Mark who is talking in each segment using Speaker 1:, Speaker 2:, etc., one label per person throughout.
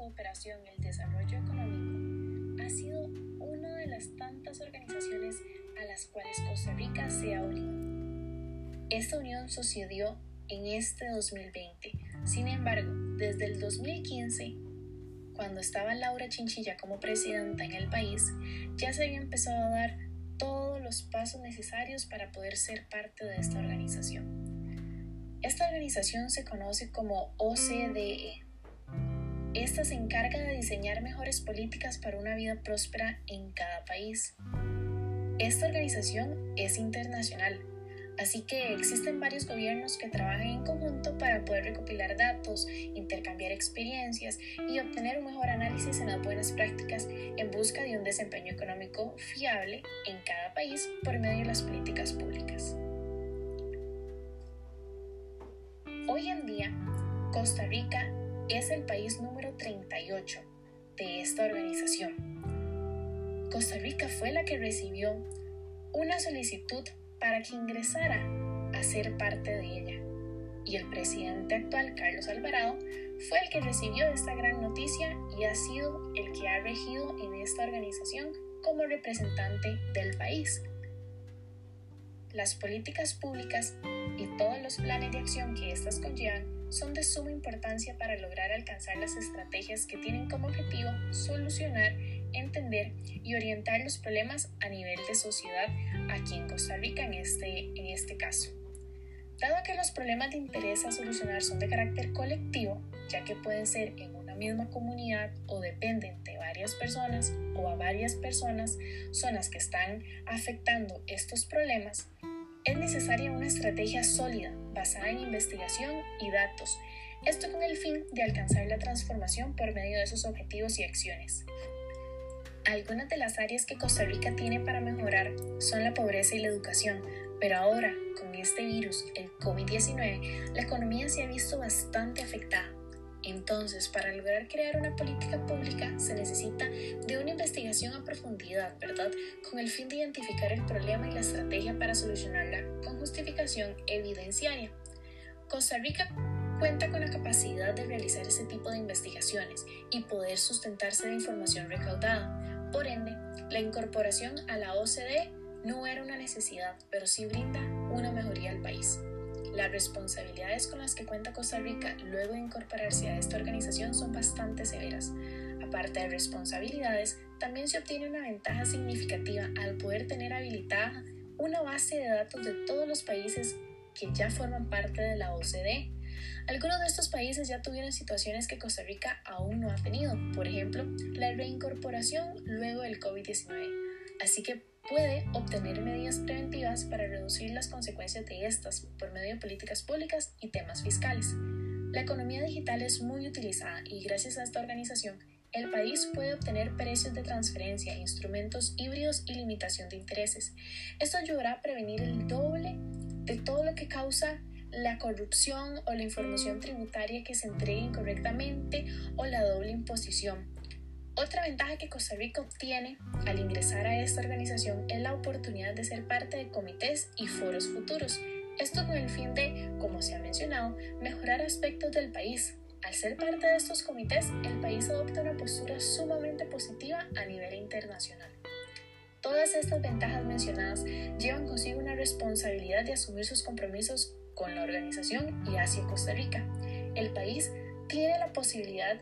Speaker 1: Cooperación y el Desarrollo Económico ha sido una de las tantas organizaciones a las cuales Costa Rica se ha unido. Esta unión sucedió en este 2020. Sin embargo, desde el 2015, cuando estaba Laura Chinchilla como presidenta en el país, ya se había empezado a dar todos los pasos necesarios para poder ser parte de esta organización. Esta organización se conoce como OCDE, esta se encarga de diseñar mejores políticas para una vida próspera en cada país. Esta organización es internacional, así que existen varios gobiernos que trabajan en conjunto para poder recopilar datos, intercambiar experiencias y obtener un mejor análisis en las buenas prácticas en busca de un desempeño económico fiable en cada país por medio de las políticas públicas. Hoy en día, Costa Rica es el país número 38 de esta organización. Costa Rica fue la que recibió una solicitud para que ingresara a ser parte de ella. Y el presidente actual, Carlos Alvarado, fue el que recibió esta gran noticia y ha sido el que ha regido en esta organización como representante del país. Las políticas públicas y todos los planes de acción que éstas conllevan son de suma importancia para lograr alcanzar las estrategias que tienen como objetivo solucionar, entender y orientar los problemas a nivel de sociedad aquí en Costa Rica en este, en este caso. Dado que los problemas de interés a solucionar son de carácter colectivo, ya que pueden ser en una misma comunidad o dependen de varias personas o a varias personas, son las que están afectando estos problemas, es necesaria una estrategia sólida basada en investigación y datos, esto con el fin de alcanzar la transformación por medio de esos objetivos y acciones. Algunas de las áreas que Costa Rica tiene para mejorar son la pobreza y la educación, pero ahora, con este virus, el COVID-19, la economía se ha visto bastante afectada entonces, para lograr crear una política pública se necesita de una investigación a profundidad, ¿verdad? Con el fin de identificar el problema y la estrategia para solucionarla con justificación evidenciaria. Costa Rica cuenta con la capacidad de realizar ese tipo de investigaciones y poder sustentarse de información recaudada. Por ende, la incorporación a la OCDE no era una necesidad, pero sí brinda una mejoría al país. Las responsabilidades con las que cuenta Costa Rica luego de incorporarse a esta organización son bastante severas. Aparte de responsabilidades, también se obtiene una ventaja significativa al poder tener habilitada una base de datos de todos los países que ya forman parte de la OCDE. Algunos de estos países ya tuvieron situaciones que Costa Rica aún no ha tenido, por ejemplo, la reincorporación luego del COVID-19. Así que puede obtener medidas preventivas para reducir las consecuencias de estas por medio de políticas públicas y temas fiscales. La economía digital es muy utilizada y gracias a esta organización el país puede obtener precios de transferencia, instrumentos híbridos y limitación de intereses. Esto ayudará a prevenir el doble de todo lo que causa la corrupción o la información tributaria que se entregue incorrectamente o la doble imposición. Otra ventaja que Costa Rica obtiene al ingresar a esta organización es la oportunidad de ser parte de comités y foros futuros. Esto con el fin de, como se ha mencionado, mejorar aspectos del país. Al ser parte de estos comités, el país adopta una postura sumamente positiva a nivel internacional. Todas estas ventajas mencionadas llevan consigo una responsabilidad de asumir sus compromisos con la organización y hacia Costa Rica. El país tiene la posibilidad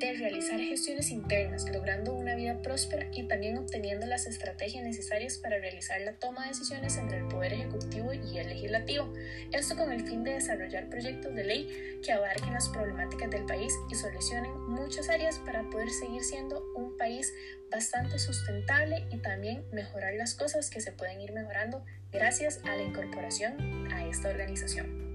Speaker 1: de realizar gestiones internas, logrando una vida próspera y también obteniendo las estrategias necesarias para realizar la toma de decisiones entre el Poder Ejecutivo y el Legislativo. Esto con el fin de desarrollar proyectos de ley que abarquen las problemáticas del país y solucionen muchas áreas para poder seguir siendo un país bastante sustentable y también mejorar las cosas que se pueden ir mejorando gracias a la incorporación a esta organización.